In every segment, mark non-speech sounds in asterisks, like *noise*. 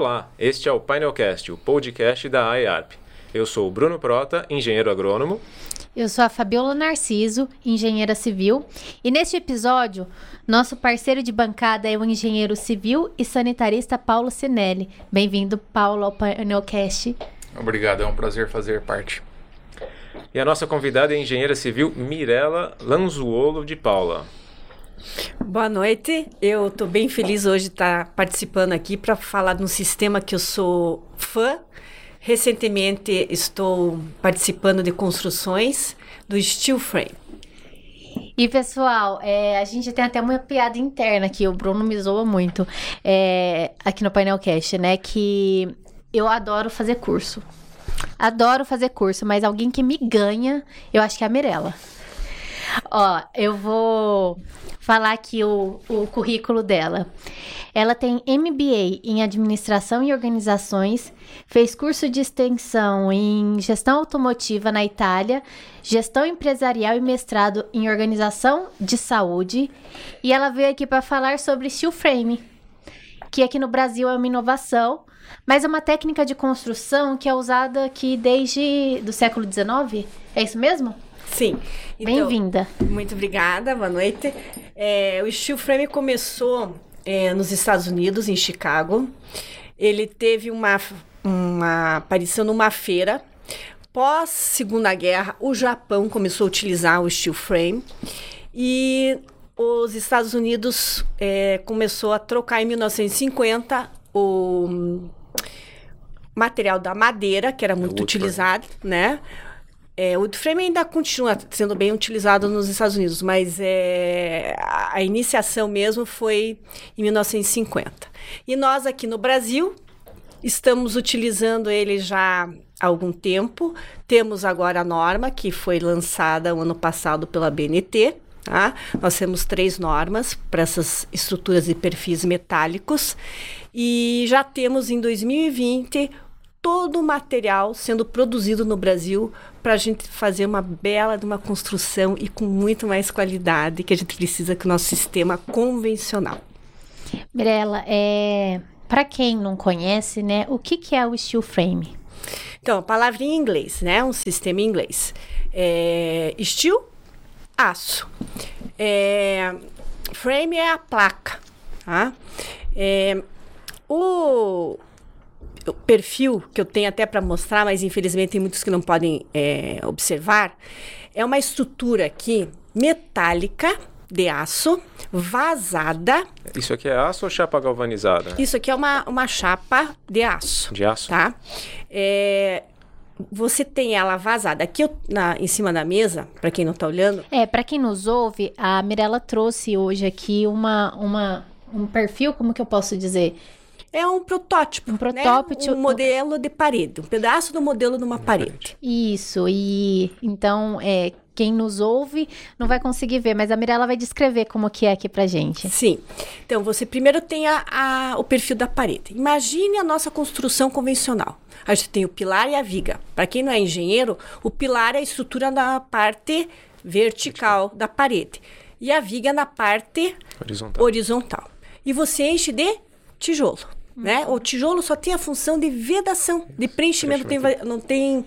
Olá, este é o Painelcast, o podcast da IARP. Eu sou o Bruno Prota, engenheiro agrônomo. Eu sou a Fabiola Narciso, engenheira civil, e neste episódio, nosso parceiro de bancada é o engenheiro civil e sanitarista Paulo Sinelli. Bem-vindo, Paulo, ao Painelcast. Obrigado, é um prazer fazer parte. E a nossa convidada é a engenheira civil Mirela Lanzuolo de Paula. Boa noite, eu estou bem feliz hoje de estar participando aqui para falar de um sistema que eu sou fã. Recentemente estou participando de construções do Steel Frame. E pessoal, é, a gente tem até uma piada interna aqui, o Bruno me zoa muito é, aqui no Painelcast, né? Que eu adoro fazer curso. Adoro fazer curso, mas alguém que me ganha, eu acho que é a Mirella. Ó, eu vou falar aqui o, o currículo dela. Ela tem MBA em Administração e Organizações, fez curso de extensão em Gestão Automotiva na Itália, Gestão Empresarial e mestrado em Organização de Saúde. E ela veio aqui para falar sobre steel frame, que aqui no Brasil é uma inovação, mas é uma técnica de construção que é usada aqui desde do século XIX. É isso mesmo? Sim. Então, Bem-vinda. Muito obrigada, boa noite. É, o Steel Frame começou é, nos Estados Unidos, em Chicago. Ele teve uma, uma aparição numa feira. Pós Segunda Guerra, o Japão começou a utilizar o steel frame e os Estados Unidos é, começou a trocar em 1950 o material da madeira, que era muito utilizado, né? É, o frame ainda continua sendo bem utilizado nos Estados Unidos, mas é, a iniciação mesmo foi em 1950. E nós aqui no Brasil estamos utilizando ele já há algum tempo. Temos agora a norma que foi lançada o ano passado pela BNT. Tá? Nós temos três normas para essas estruturas e perfis metálicos e já temos em 2020 todo o material sendo produzido no Brasil para a gente fazer uma bela de uma construção e com muito mais qualidade que a gente precisa que o nosso sistema convencional. Mirela, é, para quem não conhece, né, o que, que é o steel frame? Então, a palavra em inglês, né, um sistema em inglês. É, steel, aço. É, frame é a placa, tá? É, o perfil que eu tenho até para mostrar, mas infelizmente tem muitos que não podem é, observar, é uma estrutura aqui metálica de aço, vazada. Isso aqui é aço ou chapa galvanizada? Isso aqui é uma, uma chapa de aço. De aço? Tá? É, você tem ela vazada. Aqui eu, na, em cima da mesa, para quem não está olhando. É, para quem nos ouve, a Mirella trouxe hoje aqui uma, uma, um perfil, como que eu posso dizer? É um protótipo. Um protótipo. Né? Um modelo de parede. Um pedaço do modelo de uma parede. Isso. E então, é, quem nos ouve não vai conseguir ver, mas a Mirella vai descrever como que é aqui pra gente. Sim. Então, você primeiro tem a, a, o perfil da parede. Imagine a nossa construção convencional. A gente tem o pilar e a viga. Para quem não é engenheiro, o pilar é a estrutura na parte vertical da parede. E a viga na parte horizontal. horizontal. E você enche de tijolo. Né? O tijolo só tem a função de vedação, de preenchimento. Tem, não tem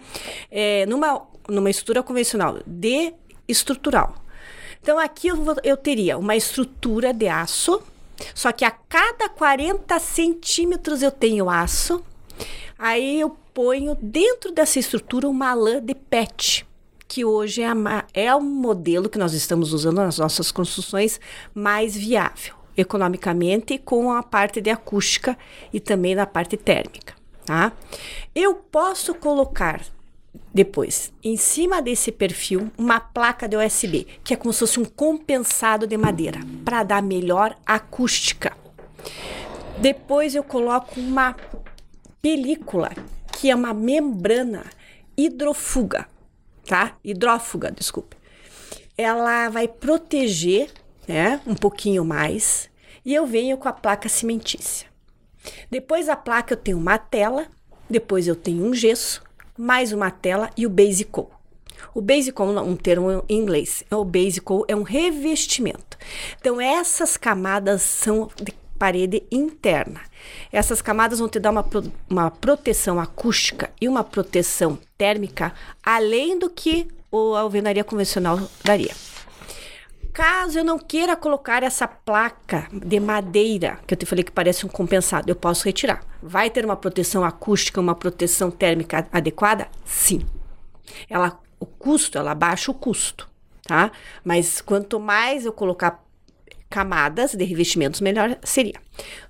é, numa, numa estrutura convencional, de estrutural. Então aqui eu, eu teria uma estrutura de aço, só que a cada 40 centímetros eu tenho aço, aí eu ponho dentro dessa estrutura uma lã de PET, que hoje é, a, é o modelo que nós estamos usando nas nossas construções mais viável economicamente com a parte de acústica e também na parte térmica, tá? Eu posso colocar depois, em cima desse perfil, uma placa de USB, que é como se fosse um compensado de madeira, para dar melhor acústica. Depois eu coloco uma película, que é uma membrana hidrofuga, tá? Hidrófuga, desculpe. Ela vai proteger né? Um pouquinho mais. E eu venho com a placa cimentícia. Depois da placa eu tenho uma tela, depois eu tenho um gesso, mais uma tela e o base coat. O é um termo em inglês. O base coat é um revestimento. Então essas camadas são de parede interna. Essas camadas vão te dar uma, uma proteção acústica e uma proteção térmica além do que a alvenaria convencional daria. Caso eu não queira colocar essa placa de madeira, que eu te falei que parece um compensado, eu posso retirar. Vai ter uma proteção acústica, uma proteção térmica adequada? Sim. Ela, o custo, ela baixa o custo, tá? Mas quanto mais eu colocar camadas de revestimentos, melhor seria.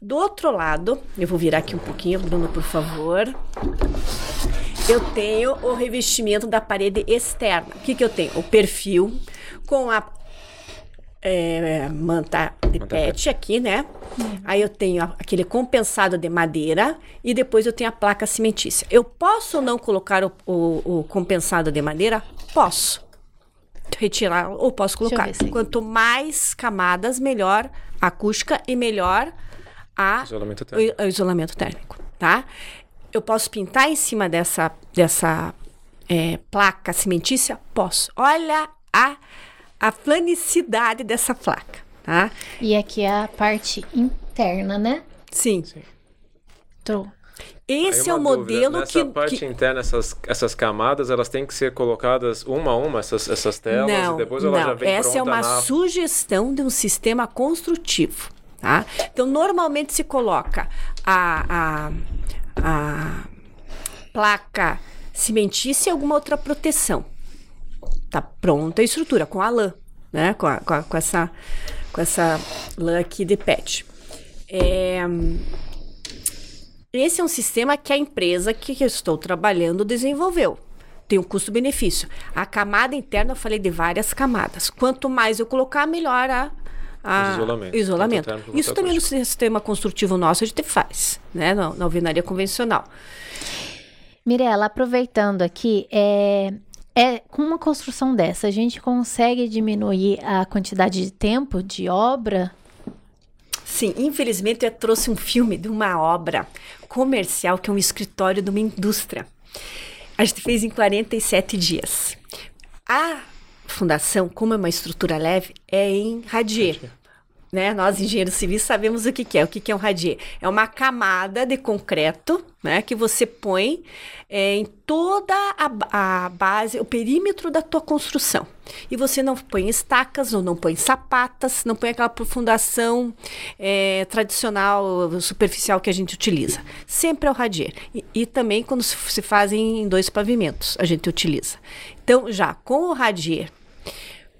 Do outro lado, eu vou virar aqui um pouquinho, Bruno, por favor. Eu tenho o revestimento da parede externa. O que, que eu tenho? O perfil com a é, manta de manta pet aqui, né? Uhum. Aí eu tenho aquele compensado de madeira e depois eu tenho a placa cimentícia. Eu posso ou não colocar o, o, o compensado de madeira? Posso. Retirar ou posso colocar. Quanto mais camadas, melhor a acústica e melhor a isolamento térmico. O, o isolamento térmico, tá? Eu posso pintar em cima dessa, dessa é, placa cimentícia? Posso. Olha a a planicidade dessa placa, tá? E aqui é a parte interna, né? Sim. Sim. Tô. Esse é o modelo Nessa que... Nessa parte que... interna, essas, essas camadas, elas têm que ser colocadas uma a uma, essas, essas telas, não, e depois ela não. já vem Essa é uma na... sugestão de um sistema construtivo, tá? Então, normalmente se coloca a, a, a placa cimentícia e alguma outra proteção. Tá pronta a estrutura com a lã, né? Com, a, com, a, com essa, com essa lã aqui de PET. É, esse é um sistema que a empresa que eu estou trabalhando desenvolveu. Tem um custo-benefício. A camada interna, eu falei de várias camadas. Quanto mais eu colocar, melhor a, a isolamento. isolamento. Isso também no sistema construtivo nosso a gente faz, né? Na, na alvenaria convencional. Mirela, aproveitando aqui, é, é, com uma construção dessa, a gente consegue diminuir a quantidade de tempo de obra? Sim, infelizmente eu trouxe um filme de uma obra comercial que é um escritório de uma indústria. A gente fez em 47 dias. A fundação, como é uma estrutura leve, é em radier né? Nós, engenheiros civis, sabemos o que, que é. O que, que é um radier? É uma camada de concreto, né? Que você põe é, em toda a, a, base, o perímetro da tua construção. E você não põe estacas, ou não põe sapatas, não põe aquela profundação é, tradicional, superficial que a gente utiliza. Sempre é o radier. E, e também quando se, se fazem em dois pavimentos, a gente utiliza. Então, já com o radier,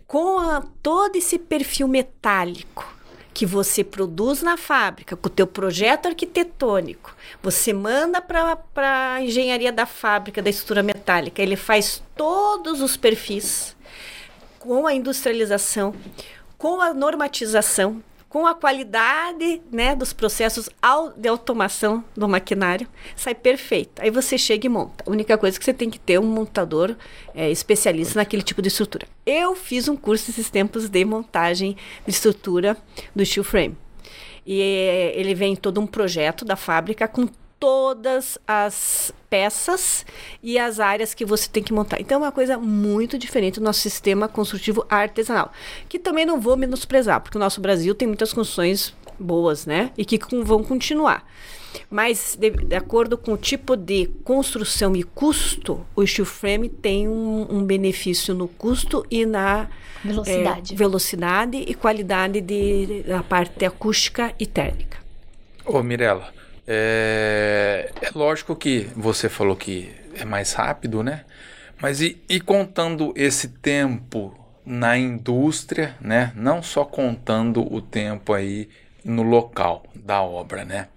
com a, todo esse perfil metálico, que você produz na fábrica, com o teu projeto arquitetônico, você manda para a engenharia da fábrica da estrutura metálica, ele faz todos os perfis com a industrialização, com a normatização, com a qualidade né, dos processos de automação do maquinário, sai perfeito. Aí você chega e monta. A única coisa que você tem que ter um montador é, especialista naquele tipo de estrutura. Eu fiz um curso esses tempos de montagem de estrutura do steel frame. E ele vem todo um projeto da fábrica com todas as peças e as áreas que você tem que montar. Então é uma coisa muito diferente do nosso sistema construtivo artesanal, que também não vou menosprezar, porque o nosso Brasil tem muitas construções boas, né? E que vão continuar. Mas, de, de, acordo com o tipo de construção e custo, o steel frame tem um, um benefício no custo e na velocidade, é, velocidade e qualidade de, da parte acústica e térmica. Ô, Mirella, é, é lógico que você falou que é mais rápido, né? Mas e, e contando esse tempo na indústria, né? Não só contando o tempo aí no local da obra, né?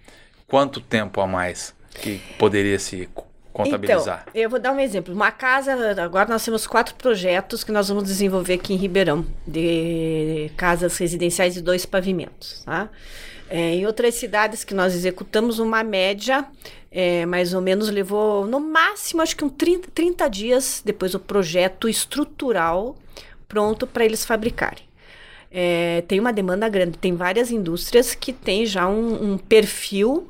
Quanto tempo a mais que poderia se contabilizar? Então, eu vou dar um exemplo. Uma casa, agora nós temos quatro projetos que nós vamos desenvolver aqui em Ribeirão, de casas residenciais de dois pavimentos, tá? É, em outras cidades que nós executamos, uma média, é, mais ou menos, levou no máximo, acho que um 30, 30 dias depois o projeto estrutural pronto para eles fabricarem. É, tem uma demanda grande, tem várias indústrias que têm já um, um perfil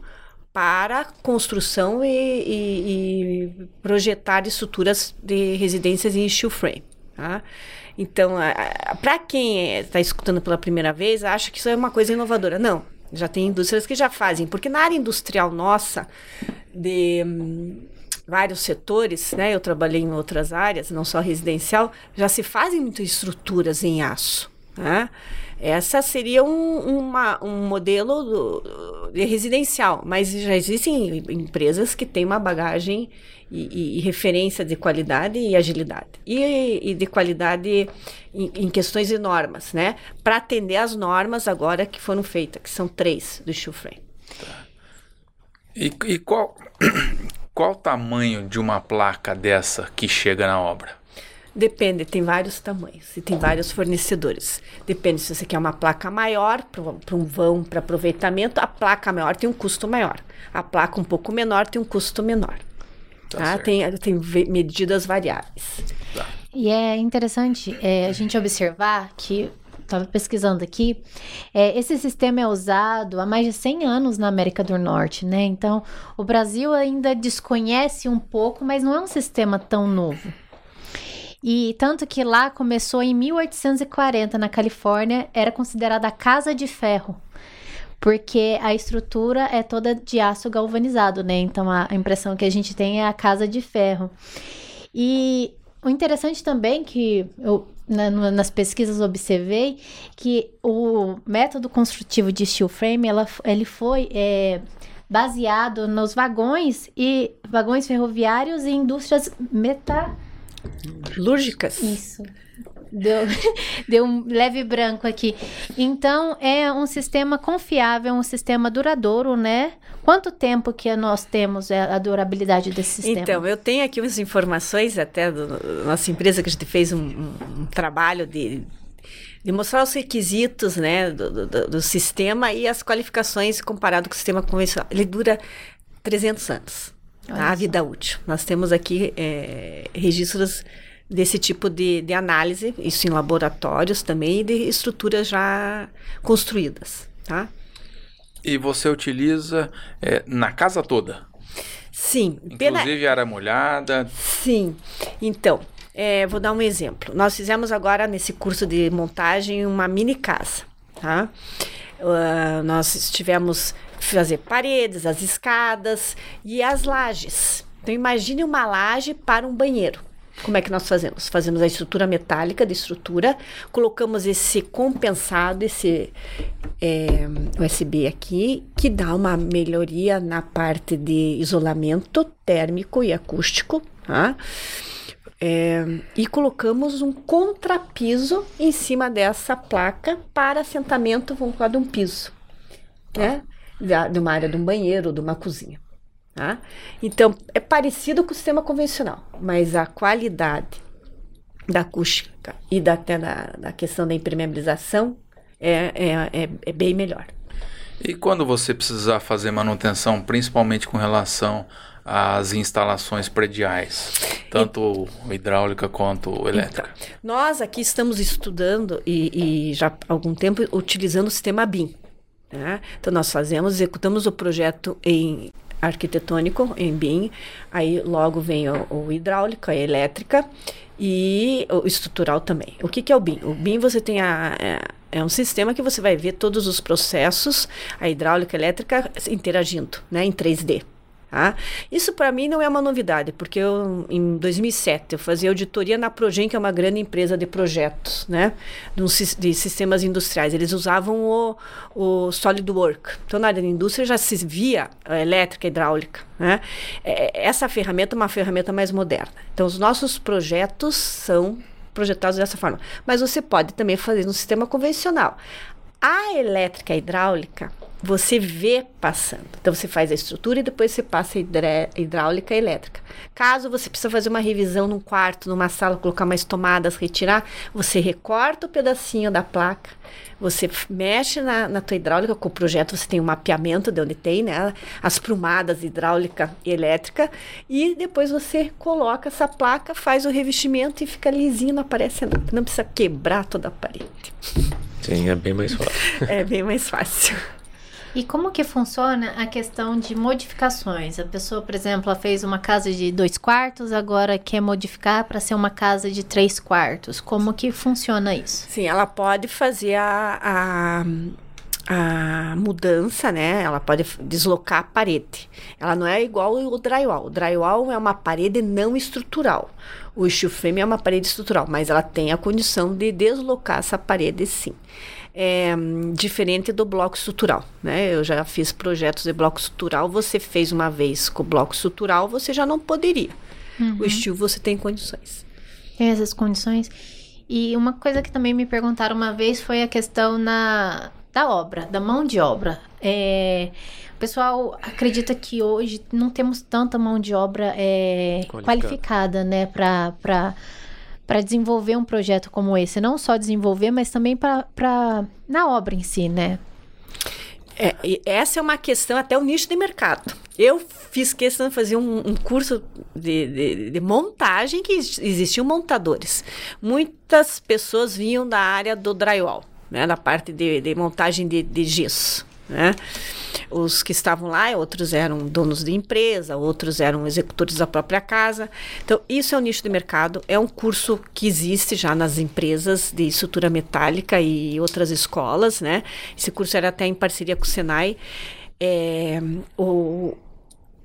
para construção e, e, e, projetar estruturas de residências em steel frame. Tá? Então, para quem está escutando pela primeira vez, acha que isso é uma coisa inovadora. Não, Já tem indústrias que já fazem, porque na área industrial nossa, de hum, vários setores, né? Eu trabalhei em outras áreas, não só residencial, já se fazem muitas estruturas em aço. Né? Essa seria um, uma, um modelo do, de residencial, mas já existem empresas que têm uma bagagem e, e, e referência de qualidade e agilidade. E, e de qualidade em, em, questões de normas, né? Para atender as normas agora que foram feitas, que são três do Steel Frame. Tá. E, e qual, *coughs* qual o tamanho de uma placa dessa que chega na obra? Depende, tem vários tamanhos e tem vários fornecedores. Depende se você quer uma placa maior para um vão para aproveitamento, a placa maior tem um custo maior. A placa um pouco menor tem um custo menor. Tá tá? Tem, tem medidas variáveis. Tá. E é interessante é, a gente observar que estava pesquisando aqui, é, esse sistema é usado há mais de 100 anos na América do Norte, né? Então, o Brasil ainda desconhece um pouco, mas não é um sistema tão novo. E tanto que lá começou em 1840, na Califórnia, era considerada a casa de ferro. Porque a estrutura é toda de aço galvanizado, né? Então a impressão que a gente tem é a casa de ferro. E o interessante também que eu na, nas pesquisas observei que o método construtivo de steel frame ela, ele foi é, baseado nos vagões e vagões ferroviários e indústrias metal Lúrgicas. Isso. Deu, *laughs* deu um leve branco aqui. Então, é um sistema confiável, um sistema duradouro, né? Quanto tempo que nós temos é, a durabilidade desse sistema? Então, eu tenho aqui umas informações até da nossa empresa, que a gente fez um, um, um trabalho de, de mostrar os requisitos né, do, do, do, sistema e as qualificações comparado com o sistema convencional. Ele dura 300 anos a vida útil. Nós temos aqui é, registros desse tipo de, de análise, isso em laboratórios também, e de estruturas já construídas, tá? E você utiliza é, na casa toda? Sim. Inclusive pena... área molhada? Sim. Então, é, vou dar um exemplo. Nós fizemos agora, nesse curso de montagem, uma mini casa, tá? Uh, nós tivemos fazer paredes, as escadas e as lajes. Então imagine uma laje para um banheiro. Como é que nós fazemos? Fazemos a estrutura metálica de estrutura, colocamos esse compensado, esse é, USB aqui, que dá uma melhoria na parte de isolamento térmico e acústico, tá? É, e colocamos um contrapiso em cima dessa placa para assentamento, vamos falar de um piso, né? De uma área de um banheiro de uma cozinha. Tá? Então, é parecido com o sistema convencional, mas a qualidade da acústica e da, até da, da questão da impermeabilização é, é, é, é bem melhor. E quando você precisar fazer manutenção, principalmente com relação às instalações prediais, tanto e, hidráulica quanto elétrica? Então, nós aqui estamos estudando e, e, já há algum tempo utilizando o sistema BIM, né? Então, nós fazemos, executamos o projeto em arquitetônico, em BIM, aí logo vem o, o hidráulica, a elétrica e o estrutural também. O que, que é o BIM? O BIM você tem a, é, é, um sistema que você vai ver todos os processos, a hidráulica, a elétrica interagindo, né, em 3D. Tá? Isso para mim não é uma novidade, porque eu, em 2007 eu fazia auditoria na Progen, que é uma grande empresa de projetos, né, de, sistemas industriais. Eles usavam o, o SolidWorks. Então, na área da indústria já se via a elétrica, a hidráulica. Né? É, essa ferramenta é uma ferramenta mais moderna. Então, os nossos projetos são projetados dessa forma. Mas você pode também fazer no sistema convencional. A elétrica hidráulica, você vê passando. Então você faz a estrutura e depois você passa a hidráulica e elétrica. Caso você precisa fazer uma revisão num quarto, numa sala, colocar mais tomadas, retirar, você recorta o pedacinho da placa, você mexe na, na tua hidráulica, com o projeto você tem um mapeamento de onde tem, né? As prumadas hidráulica e elétrica, e depois você coloca essa placa, faz o revestimento e fica lisinho, não aparece nada. Não precisa quebrar toda a parede. Sim, é bem mais fácil. *laughs* é bem mais fácil. E como que funciona a questão de modificações? A pessoa, por exemplo, fez uma casa de dois quartos, agora quer modificar para ser uma casa de três quartos. Como que funciona isso? Sim, ela pode fazer a, a a mudança, né? Ela pode deslocar a parede. Ela não é igual o drywall. O drywall é uma parede não estrutural. O steel frame é uma parede estrutural, mas ela tem a condição de deslocar essa parede, sim. É, diferente do bloco estrutural, né? Eu já fiz projetos de bloco estrutural. Você fez uma vez com o bloco estrutural, você já não poderia. Uhum. O steel você tem condições. Tem essas condições. E uma coisa que também me perguntaram uma vez foi a questão na da obra, da mão de obra. É, o pessoal acredita que hoje não temos tanta mão de obra é, qualificada. qualificada, né, para para desenvolver um projeto como esse, não só desenvolver, mas também para na obra em si, né? É, essa é uma questão até o nicho de mercado. Eu fiz questão de fazer um, um curso de, de, de, montagem que existiam montadores. Muitas pessoas vinham da área do drywall né, na parte de, de montagem de, de gesso. Né? Os que estavam lá, outros eram donos de empresa, outros eram executores da própria casa. Então, isso é um nicho de mercado, é um curso que existe já nas empresas de estrutura metálica e outras escolas, né? Esse curso era até em parceria com o Senai. É, o,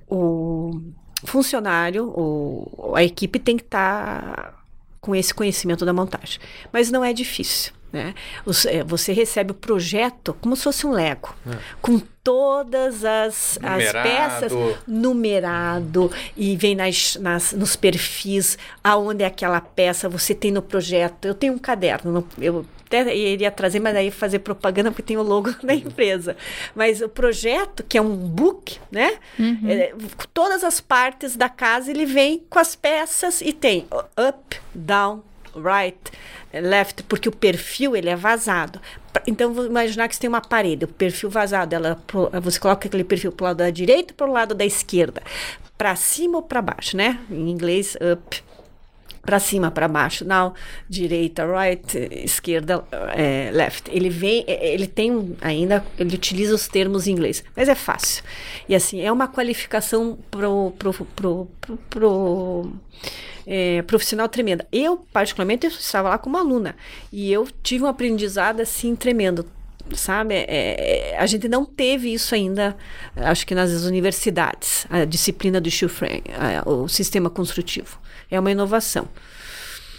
o funcionário, o, a equipe tem que estar tá com esse conhecimento da montagem. Mas não é difícil. Né? É, você recebe o projeto como se fosse um Lego, é. com todas as, as peças numerado e vem nas, nas, nos perfis aonde é aquela peça você tem no projeto. Eu tenho um caderno, no, eu até iria trazer, mas aí fazer propaganda porque tem o logo *laughs* da empresa. Mas o projeto, que é um book, né? Uhum. É, todas as partes da casa ele vem com as peças e tem up, down, right, left, porque o perfil ele é vazado. Então, vou imaginar que você tem uma parede, o perfil vazado, ela, você coloca aquele perfil para o lado da direita para o lado da esquerda? Para cima ou para baixo, né? Em inglês, up, para cima, para baixo, now, direita, right, esquerda, é, left. Ele vem, é, ele tem ainda, ele utiliza os termos em inglês, mas é fácil. E assim, é uma qualificação pro, pro, pro, pro, pro é, profissional tremenda. Eu, particularmente, eu estava lá como aluna e eu tive um aprendizado assim tremendo sabe? É, é, a gente não teve isso ainda, acho que nas universidades, a disciplina do frame, a, o sistema construtivo. É uma inovação.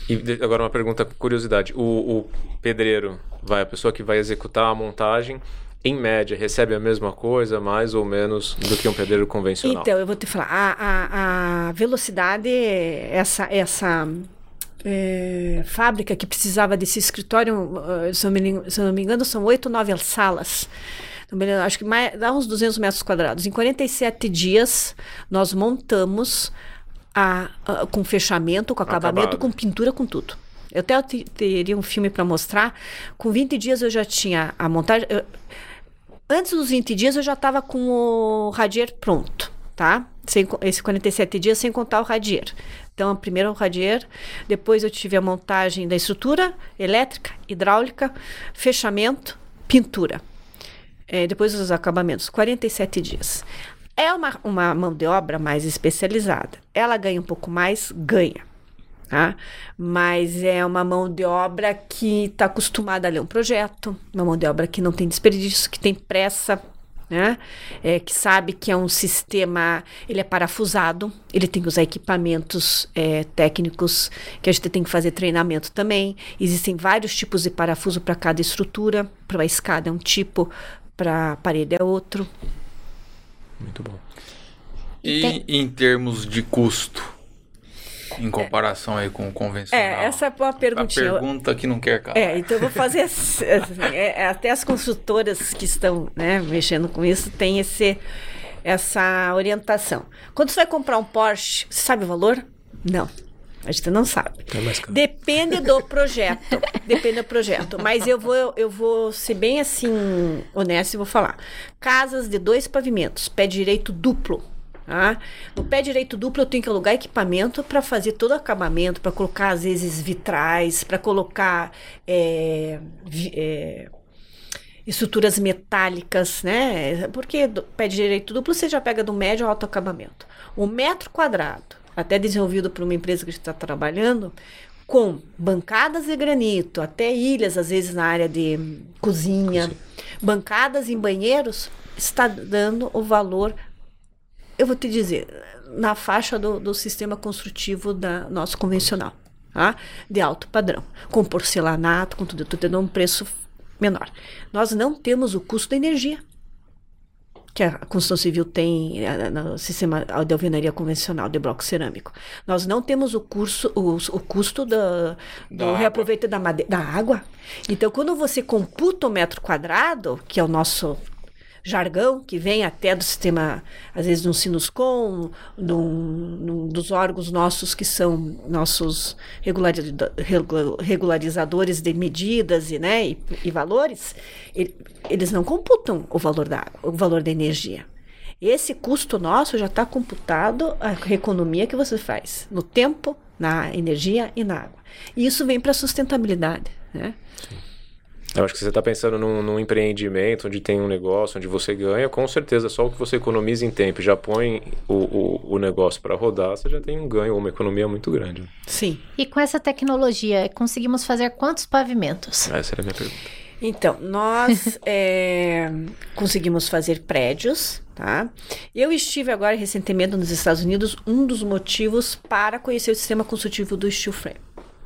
E agora uma pergunta, curiosidade. O, o pedreiro, vai, a pessoa que vai executar a montagem, em média, recebe a mesma coisa, mais ou menos, do que um pedreiro convencional? Então, eu vou te falar, a, a, a velocidade, essa, essa é, fábrica que precisava desse escritório, eh, se, eu me, se eu não me engano, são oito, nove salas. Acho que mais, dá uns 200 metros quadrados. Em 47 dias, nós montamos a, a com fechamento, com acabamento, Acabado. com pintura, com tudo. Eu até teria um filme para mostrar. Com 20 dias eu já tinha a montagem. Eu, Antes dos 20 dias eu já estava com o radier pronto, tá? Sem, esse 47 dias sem contar o radier. Então, primeiro o radier, depois eu tive a montagem da estrutura elétrica, hidráulica, fechamento, pintura. É, depois os acabamentos, 47 dias. É uma, uma mão de obra mais especializada. Ela ganha um pouco mais? Ganha tá? Mas é uma mão de obra que está acostumada a ler um projeto, uma mão de obra que não tem desperdício, que tem pressa, né? É, que sabe que é um sistema, ele é parafusado, ele tem que usar equipamentos é, técnicos, que a gente tem que fazer treinamento também. Existem vários tipos de parafuso para cada estrutura, para a escada é um tipo, para a parede é outro. Muito bom. E, e tem... em termos de custo? Em comparação aí com o convencional. É, essa é uma perguntinha. A pergunta que não quer calar. É, então eu vou fazer. Assim, é, até as consultoras que estão né, mexendo com isso têm esse, essa orientação. Quando você vai comprar um Porsche, você sabe o valor? Não. A gente não sabe. É Depende do projeto. *laughs* Depende do projeto. Mas eu vou, eu vou ser bem assim, honesto e vou falar. Casas de dois pavimentos, pé direito duplo. Tá? No pé direito duplo eu tenho que alugar equipamento para fazer todo o acabamento, para colocar às vezes vitrais, para colocar é, é, estruturas metálicas, né? Porque do pé direito duplo você já pega do médio ao alto acabamento. O metro quadrado, até desenvolvido por uma empresa que está trabalhando, com bancadas de granito, até ilhas, às vezes na área de cozinha, bancadas em banheiros, está dando o valor, eu vou te dizer, na faixa do, do sistema construtivo da nosso convencional, tá? de alto padrão, com porcelanato, com tudo, tudo tendo um preço menor. Nós não temos o custo da energia que a construção civil tem eh, no sistema de alvenaria convencional de bloco cerâmico. Nós não temos o, curso, o, o custo do, do reaproveitamento da, da água. Então, quando você computa o metro quadrado, que é o nosso jargão que vem até do sistema, às vezes, no Sinuscom, num, num dos órgãos nossos que são nossos regularizadores de medidas e, né, e, e valores, ele, eles não computam o valor da água, o valor da energia. Esse custo nosso já está computado a economia que você faz no tempo, na energia e na água. E isso vem para a sustentabilidade, né? Eu acho que você está pensando num, num, empreendimento onde tem um negócio, onde você ganha, com certeza só o que você economiza em tempo já põe o, o, o negócio para rodar, você já tem um ganho, uma economia muito grande. Sim. E com essa tecnologia, conseguimos fazer quantos pavimentos? Essa era a minha pergunta. Então, nós é, *laughs* conseguimos fazer prédios, tá? Eu estive agora recentemente nos Estados Unidos, um dos motivos para conhecer o sistema construtivo do steel frame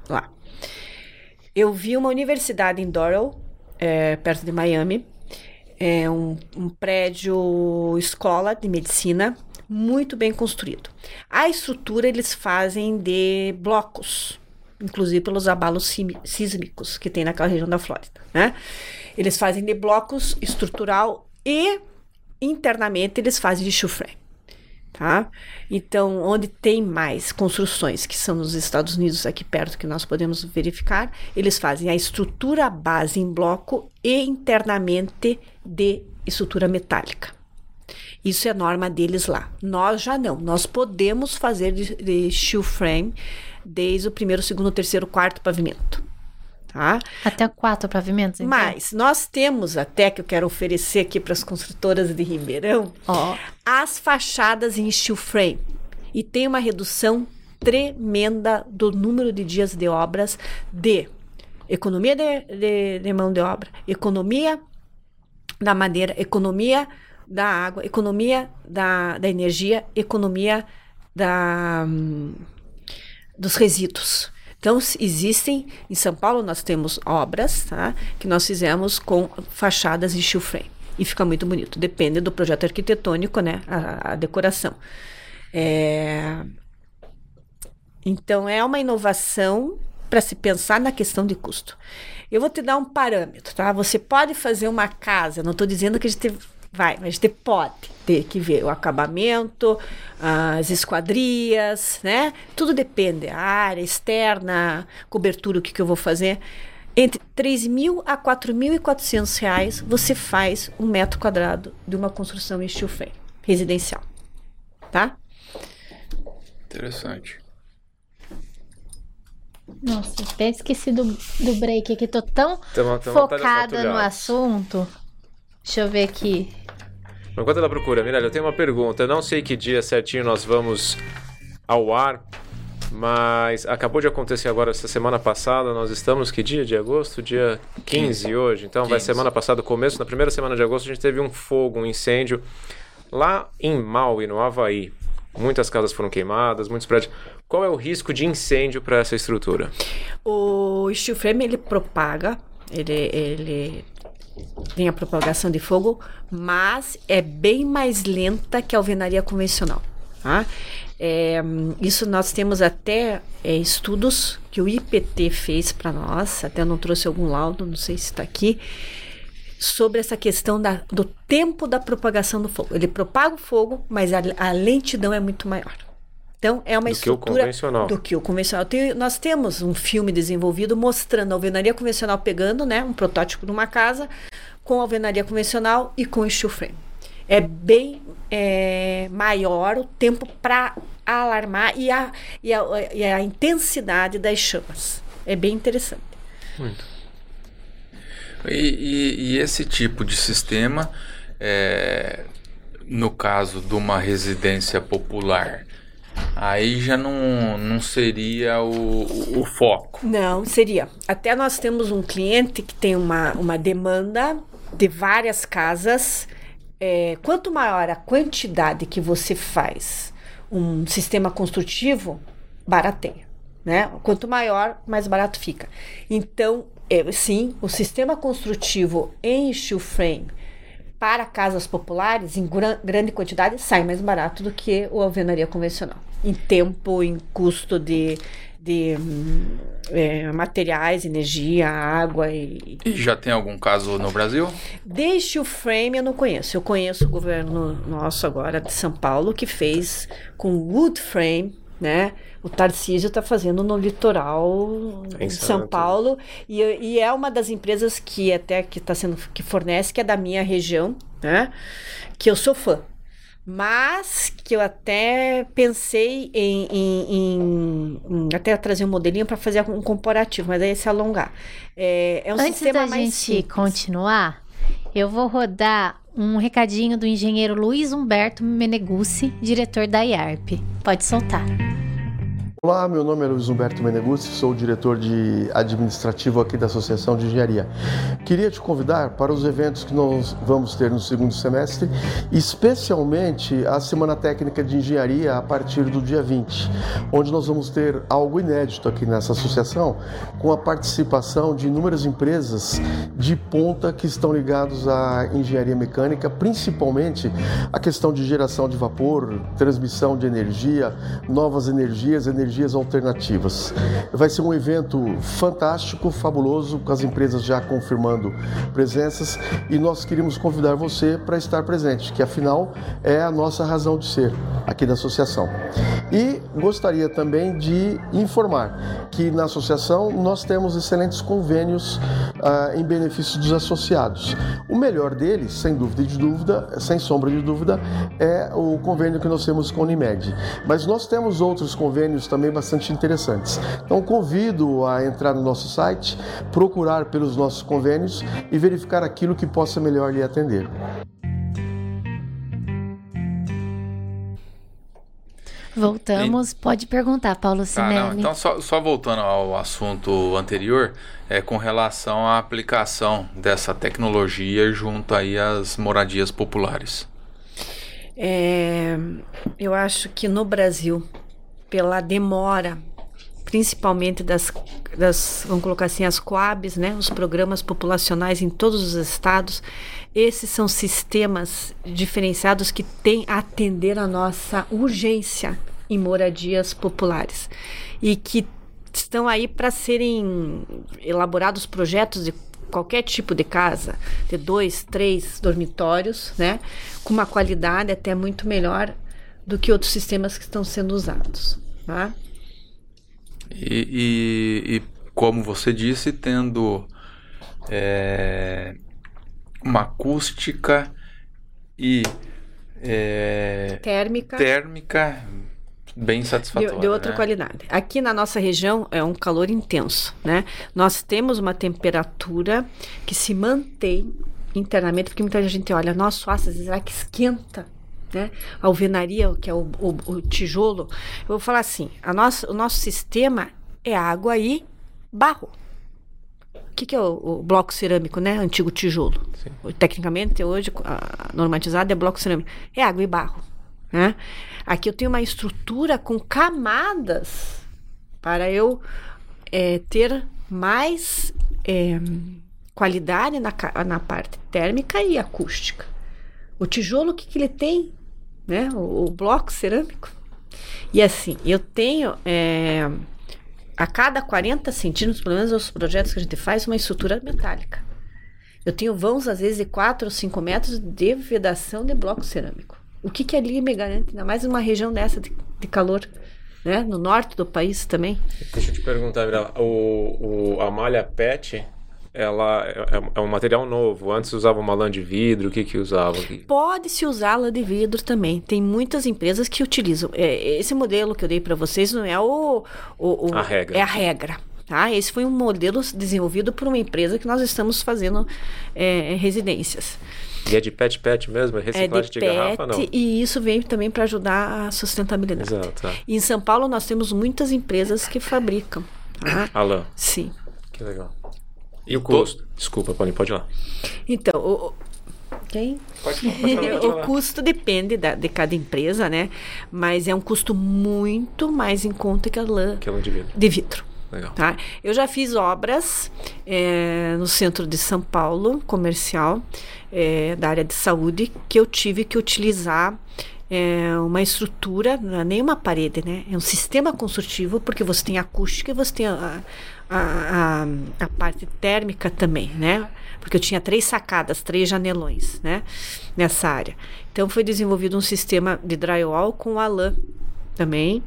lá. Eu vi uma universidade em Doral, é, perto de Miami, é um, um prédio escola de medicina muito bem construído. A estrutura eles fazem de blocos, inclusive pelos abalos sísmicos que tem naquela região da Flórida, né? Eles fazem de blocos estrutural e internamente eles fazem de chufre tá? Então, onde tem mais construções, que são nos Estados Unidos, aqui perto, que nós podemos verificar, eles fazem a estrutura base em bloco e internamente de estrutura metálica. Isso é norma deles lá. Nós já não. Nós podemos fazer de, de steel frame desde o primeiro, segundo, terceiro, quarto pavimento. Tá? Até quatro pavimentos, então? Mas nós temos até, que eu quero oferecer aqui para as construtoras de Ribeirão, oh. as fachadas em steel frame. E tem uma redução tremenda do número de dias de obras de economia de, de, de mão de obra, economia da madeira, economia da água, economia da, da energia, economia da, hum, dos resíduos. Então, existem, em São Paulo nós temos obras tá, que nós fizemos com fachadas em steel frame. E fica muito bonito. Depende do projeto arquitetônico, né? A, a decoração. É... Então, é uma inovação para se pensar na questão de custo. Eu vou te dar um parâmetro, tá? Você pode fazer uma casa, não estou dizendo que a gente Vai, mas você pode ter que ver o acabamento, as esquadrias, né? Tudo depende, a área externa, cobertura, o que, que eu vou fazer. Entre 3 mil a 4.400 reais você faz um metro quadrado de uma construção em steel frame, residencial, tá? Interessante. Nossa, até esqueci do, do break aqui, tô tão tamo, tamo focada no assunto. Deixa eu ver aqui. Enquanto ela procura, Mirella, eu tenho uma pergunta. Eu não sei que dia certinho nós vamos ao ar, mas acabou de acontecer agora essa semana passada. Nós estamos que dia de agosto? Dia 15 hoje. Então 15. vai semana passada, começo, na primeira semana de agosto, a gente teve um fogo, um incêndio lá em Maui, no Havaí. Muitas casas foram queimadas, muitos prédios. Qual é o risco de incêndio para essa estrutura? O steel frame ele propaga, ele, ele tem a propagação de fogo, mas é bem mais lenta que a alvenaria convencional. Tá? É, isso nós temos até é, estudos que o IPT fez para nós, até não trouxe algum laudo, não sei se está aqui, sobre essa questão da, do tempo da propagação do fogo. Ele propaga o fogo, mas a, a lentidão é muito maior. Então, é uma do estrutura que o convencional. do que o convencional. Tem, nós temos um filme desenvolvido mostrando a alvenaria convencional pegando, né, um protótipo de uma casa com a alvenaria convencional e com steel frame. É bem é, maior o tempo para alarmar e a, e, a, e a intensidade das chamas. É bem interessante. Muito. E, e, e esse tipo de sistema, é, no caso de uma residência popular, aí já não, não seria o, o foco. Não, seria. Até nós temos um cliente que tem uma, uma demanda de várias casas. É, quanto maior a quantidade que você faz um sistema construtivo, barateia. Né? Quanto maior, mais barato fica. Então, é, sim, o sistema construtivo em steel frame para casas populares, em gran grande quantidade, sai mais barato do que o alvenaria convencional. Em tempo, em custo de, de é, materiais, energia, água e... e... já tem algum caso no Brasil? De steel frame eu não conheço. Eu conheço o governo nosso agora de São Paulo que fez com wood frame, né? O Tarcísio está fazendo no litoral de São Paulo e, e, é uma das empresas que até que está sendo que fornece que é da minha região, né? Que eu sou fã, mas que eu até pensei em, em, em, em até trazer um modelinho para fazer um comparativo, mas aí se alongar. É, é um Antes sistema da mais gente simples. continuar, eu vou rodar um recadinho do engenheiro Luiz Humberto Menegucci, diretor da IARP. Pode soltar. Olá, meu nome é Luiz Humberto Menegucci, sou diretor de administrativo aqui da Associação de Engenharia. Queria te convidar para os eventos que nós vamos ter no segundo semestre, especialmente a Semana Técnica de Engenharia a partir do dia 20, onde nós vamos ter algo inédito aqui nessa associação, com a participação de inúmeras empresas de ponta que estão ligados à engenharia mecânica, principalmente a questão de geração de vapor, transmissão de energia, novas energias, energias alternativas. Vai ser um evento fantástico, fabuloso, com as empresas já confirmando presenças e nós queríamos convidar você para estar presente, que afinal é a nossa razão de ser aqui da associação. E gostaria também de informar que na associação nós temos excelentes convênios ah, em benefício dos associados. O melhor deles, sem dúvida de dúvida, sem sombra de dúvida, é o convênio que nós temos com a Unimed. Mas nós temos outros convênios também bastante interessantes. Então convido a entrar no nosso site, procurar pelos nossos convênios e verificar aquilo que possa melhor lhe atender. Voltamos, pode perguntar, Paulo Tá, Sinelli. não, então, só, só voltando ao assunto anterior, é com relação à aplicação dessa tecnologia junto aí às moradias populares. É, eu acho que no Brasil, pela demora, principalmente das, das, vamos colocar assim, as Coabs, né, os programas populacionais em todos os estados, esses são sistemas diferenciados que têm a atender a nossa urgência em moradias populares e que estão aí para serem elaborados projetos de qualquer tipo de casa, de dois, três dormitórios, né, com uma qualidade até muito melhor do que outros sistemas que estão sendo usados. Tá? E, e, e como você disse, tendo é, uma acústica e é, Térmica. térmica bem satisfatória. De, de outra né? qualidade. Aqui na nossa região é um calor intenso, né? Nós temos uma temperatura que se mantém internamente, porque muita gente olha, nosso aço, será que esquenta? Né? A alvenaria, que é o, o, o tijolo. Eu vou falar assim, a nossa, o nosso sistema é água e barro. O que, que é o, o bloco cerâmico, né? Antigo tijolo. Tecnicamente, hoje, normatizado é bloco cerâmico. É água e barro. Né? Aqui eu tenho uma estrutura com camadas para eu é, ter mais é, qualidade na, na parte térmica e acústica. O tijolo, o que, que ele tem? Né? O, o bloco cerâmico. E assim, eu tenho é, a cada 40 centímetros, pelo menos os projetos que a gente faz, uma estrutura metálica. Eu tenho vãos, às vezes, de 4 ou 5 metros de vedação de bloco cerâmico. O que, que ali me garante? Ainda mais numa região dessa de, de calor, né? No norte do país também. Deixa eu te perguntar, Virela. O, o, a malha PET, ela é, é um material novo. Antes usava uma lã de vidro, o que que usava? Pode-se usar lã de vidro também. Tem muitas empresas que utilizam. É, esse modelo que eu dei para vocês não é o, o, o- A regra. É a regra. Tá? Esse foi um modelo desenvolvido por uma empresa que nós estamos fazendo é, residências. E é de PET PET mesmo? É É de de, garrafa, não? PET e isso veio também para ajudar a sustentabilidade. Exato. E em São Paulo nós temos muitas empresas que fabricam. Tá? A lã. Sim. Que legal. E o custo? Desculpa, Paulinho, pode ir lá. Então, o, quem? Pode, pode, pode, pode *laughs* o falar. custo depende da- de cada empresa, né? Mas é um custo muito mais em conta que a lã Que é um de vidro. de vidro. Legal. Tá? Eu já fiz obras eh, no centro de São Paulo, comercial, eh, da área de saúde, que eu tive que utilizar eh, uma estrutura, não é nem uma parede, né? É um sistema construtivo, porque você tem acústica e você tem a, a, a, a parte térmica também, né? Porque eu tinha três sacadas, três janelões, né? Nessa área. Então foi desenvolvido um sistema de drywall com a lã também.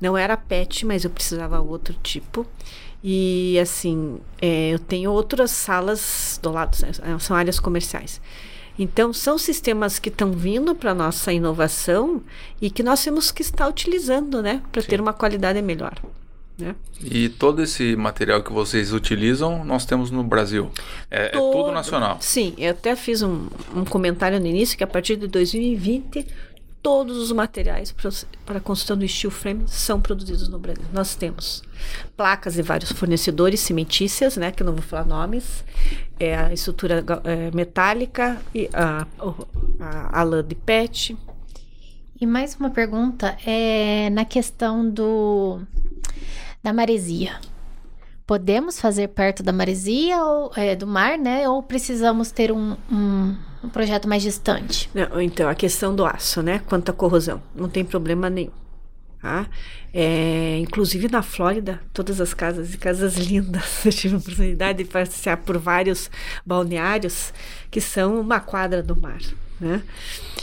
Não era PET, mas eu precisava outro tipo. E assim, é, eu tenho outras salas do lado, são áreas comerciais. Então, são sistemas que estão vindo para nossa inovação e que nós temos que estar utilizando, né, para ter uma qualidade melhor. Né? E todo esse material que vocês utilizam, nós temos no Brasil. É, é tudo Todo- nacional. Sim, eu até fiz um, um comentário no início que a partir de 2020 todos os materiais para a construção do steel frame são produzidos no Brasil. Nós temos placas de vários fornecedores cimentícias, né, que eu não vou falar nomes, é a estrutura é, metálica e a, a, a lã de PET. E mais uma pergunta é na questão do da maresia. Podemos fazer perto da maresia ou é, do mar, né? Ou precisamos ter um, um, um projeto mais distante? Não, então, a questão do aço, né? Quanto à corrosão, não tem problema nenhum. Tá? É, inclusive na Flórida, todas as casas, e casas lindas. *laughs* Eu tive a oportunidade de passear por vários balneários que são uma quadra do mar. Né?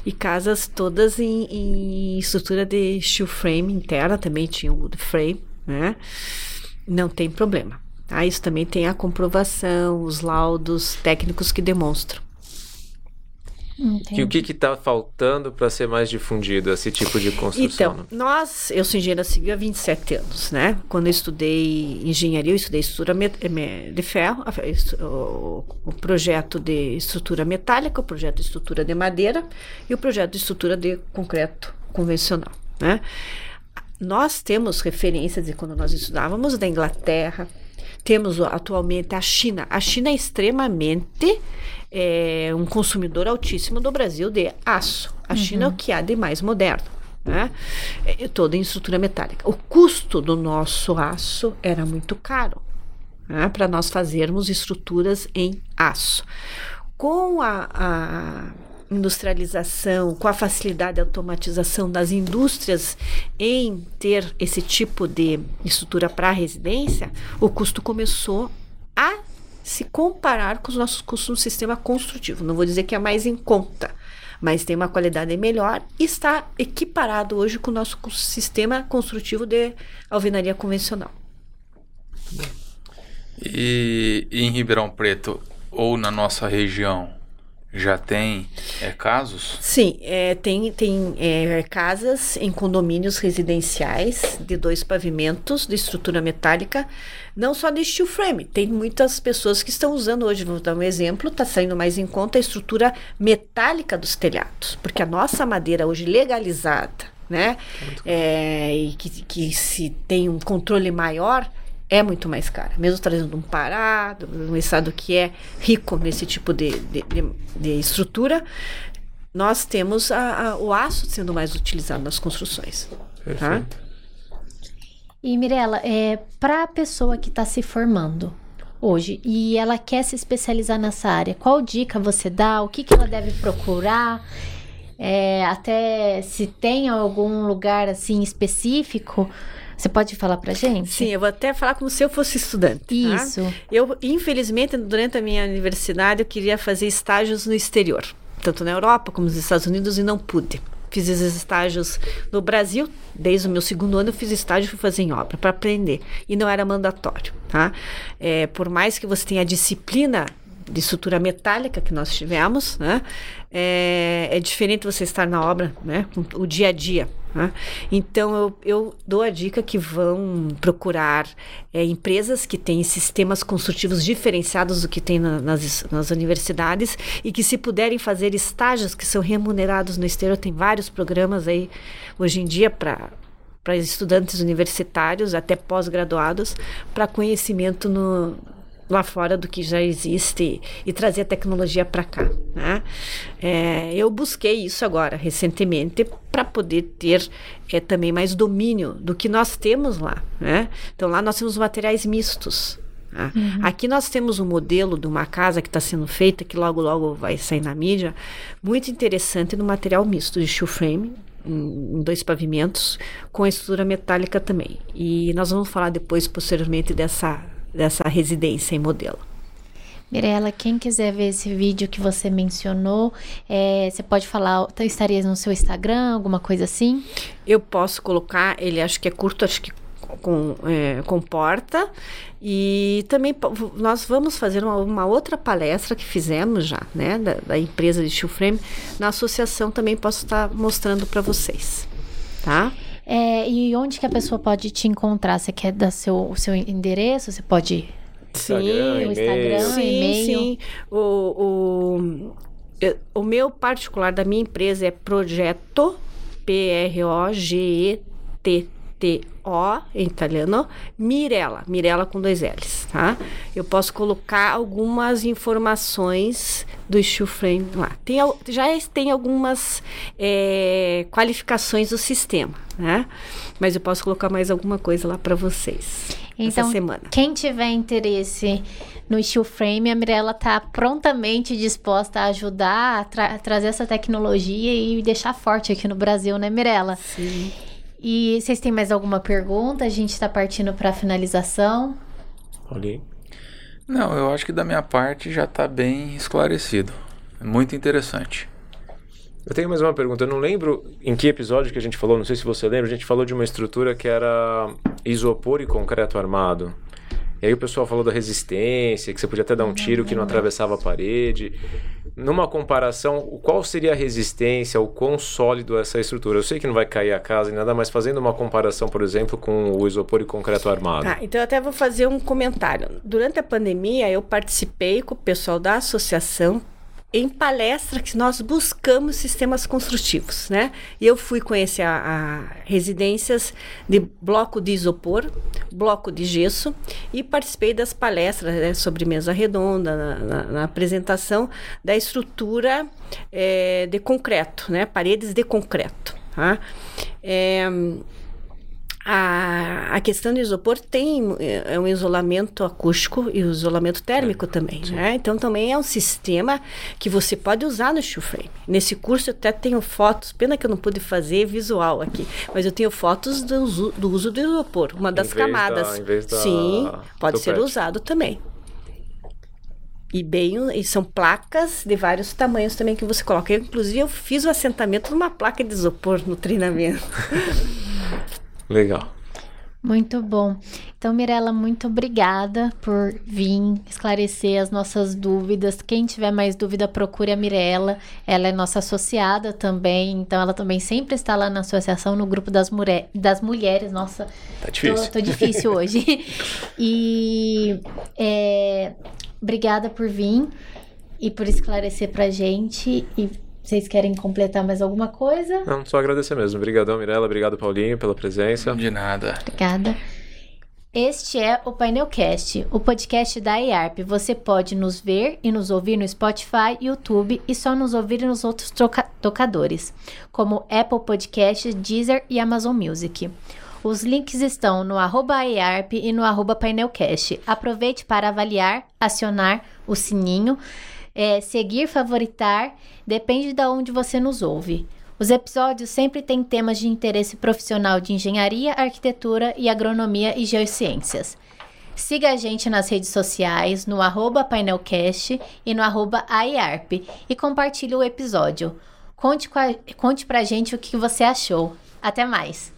E casas todas em, em estrutura de steel frame interna, também tinha wood frame, né? Não tem problema. Tá? Isso também tem a comprovação, os laudos técnicos que demonstram. E o que que tá faltando para ser mais difundido esse tipo de construção? Então, né? nós, eu sou engenheira civil há 27 anos, né? Quando eu estudei engenharia, eu estudei estrutura de ferro, o projeto de estrutura metálica, o projeto de estrutura de madeira e o projeto de estrutura de concreto convencional, né? Nós temos referências de quando nós estudávamos da Inglaterra, temos atualmente a China. A China é extremamente é, um consumidor altíssimo do Brasil de aço. A China é o que há de mais moderno. Né? É, toda em estrutura metálica. O custo do nosso aço era muito caro né? para nós fazermos estruturas em aço. Com a, a industrialização, com a facilidade de automatização das indústrias em ter esse tipo de estrutura para residência, o custo começou a se comparar com os nossos custos no sistema construtivo. Não vou dizer que é mais em conta, mas tem uma qualidade melhor e está equiparado hoje com o nosso sistema construtivo de alvenaria convencional. E em Ribeirão Preto ou na nossa região já tem é, casos? Sim, é, tem, tem é, casas em condomínios residenciais de dois pavimentos de estrutura metálica, não só de steel frame. Tem muitas pessoas que estão usando hoje, vou dar um exemplo, está saindo mais em conta a estrutura metálica dos telhados, porque a nossa madeira hoje legalizada, né, é, e que, que se tem um controle maior, é muito mais cara. Mesmo trazendo um Pará, um estado que é rico nesse tipo de, de, de- de estrutura, nós temos a- a- o aço sendo mais utilizado nas construções. Tá? Perfeito. E Mirella, é, para a pessoa que está se formando hoje e ela quer se especializar nessa área, qual dica você dá? O que, que ela deve procurar? É, até se tem algum lugar assim específico, você pode falar pra gente? Sim, eu vou até falar como se eu fosse estudante. tá? Isso. Eu, infelizmente, durante a minha universidade, eu queria fazer estágios no exterior, tanto na Europa como nos Estados Unidos, e não pude. Fiz esses estágios no Brasil, desde o meu segundo ano eu fiz estágio fui fazer em obra, para aprender. E não era mandatório, tá? É, por mais que você tenha a disciplina de estrutura metálica que nós tivemos, né? É, é diferente você estar na obra, né? O dia a dia. Né? Então eu, eu dou a dica que vão procurar é, empresas que têm sistemas construtivos diferenciados do que tem na- nas, nas universidades e que se puderem fazer estágios que são remunerados no exterior, tem vários programas aí hoje em dia para para estudantes universitários, até pós-graduados, para conhecimento no, lá fora do que já existe e trazer a tecnologia para cá. Né? É, eu busquei isso agora, recentemente, para poder ter é, também mais domínio do que nós temos lá. Né? Então, lá nós temos materiais mistos. Tá? Uhum. Aqui nós temos um modelo de uma casa que está sendo feita, que logo, logo vai sair na mídia, muito interessante no material misto de steel frame, em dois pavimentos, com a estrutura metálica também. E nós vamos falar depois, posteriormente, dessa, dessa residência em modelo. Mirela, quem quiser ver esse vídeo que você mencionou, é, você pode falar, estaria no seu Instagram, alguma coisa assim? Eu posso colocar, ele acho que é curto, acho que com, é, comporta. E também nós vamos fazer uma, uma, outra palestra que fizemos já, né, da, da empresa de Steel Frame. Na associação também posso estar mostrando para vocês, tá? É, e onde que a pessoa pode te encontrar? Você quer dar seu, o seu endereço? Você pode... Sim, o Instagram, sim, e-mail. Sim, o, o, o meu particular da minha empresa é Projeto, P-R-O-G-E-T T-O, em italiano, Mirella, Mirella com dois L's, tá? Eu posso colocar algumas informações do steel frame lá. Tem, já tem algumas é, qualificações do sistema, né? Mas eu posso colocar mais alguma coisa lá para vocês então, essa semana. Quem tiver interesse no steel frame, a Mirella está prontamente disposta a ajudar a tra trazer essa tecnologia e deixar forte aqui no Brasil, né, Mirella? Sim. E vocês têm mais alguma pergunta? A gente está partindo para a finalização. Olhei. Não, eu acho que da minha parte já está bem esclarecido. Muito interessante. Eu tenho mais uma pergunta. Eu não lembro em que episódio que a gente falou, não sei se você lembra, a gente falou de uma estrutura que era isopor e concreto armado. E aí o pessoal falou da resistência, que você podia até dar um tiro que não atravessava a parede numa comparação, qual seria a resistência, o quão sólido é essa estrutura? Eu sei que não vai cair a casa e nada, mas fazendo uma comparação, por exemplo, com o isopor e concreto armado. Tá, então eu até vou fazer um comentário. Durante a pandemia, eu participei com o pessoal da associação em palestra que nós buscamos sistemas construtivos, né? Eu fui conhecer a, a, residências de bloco de isopor, bloco de gesso e participei das palestras né, sobre mesa redonda na, na, na apresentação da estrutura é, de concreto, né? Paredes de concreto. Tá? É, a, a questão do isopor tem é, é um isolamento acústico e o isolamento térmico é, também, sim. né? Então também é um sistema que você pode usar no steel frame. Nesse curso eu até tenho fotos, pena que eu não pude fazer visual aqui, mas eu tenho fotos do uso do, uso do isopor, uma das camadas. Da, vez da sim, pode ser usado também. E bem, e são placas de vários tamanhos também que você coloca. Eu, inclusive, eu fiz o assentamento numa placa de isopor no treinamento. *laughs* Legal. Muito bom. Então, Mirella, muito obrigada por vir esclarecer as nossas dúvidas. Quem tiver mais dúvida, procure a Mirella. Ela é nossa associada também, então ela também sempre está lá na associação, no grupo das, mure das mulheres. Nossa, tá difícil. Tô, tô difícil hoje. *laughs* e é, obrigada por vir e por esclarecer pra gente. E vocês querem completar mais alguma coisa? Não, só agradecer mesmo. Obrigadão, Mirella. Obrigado, Paulinho, pela presença. De nada. Obrigada. Este é o Painelcast, o podcast da IARP. Você pode nos ver e nos ouvir no Spotify, YouTube e só nos ouvir nos outros tocadores, como Apple Podcasts, Deezer e Amazon Music. Os links estão no arroba IARP e no arroba Painelcast. Aproveite para avaliar, acionar o sininho é, seguir, favoritar, depende de onde você nos ouve. Os episódios sempre têm temas de interesse profissional de engenharia, arquitetura e agronomia e geociências. Siga a gente nas redes sociais, no painelcast e no AIARP e compartilhe o episódio. Conte, a, conte pra gente o que você achou. Até mais!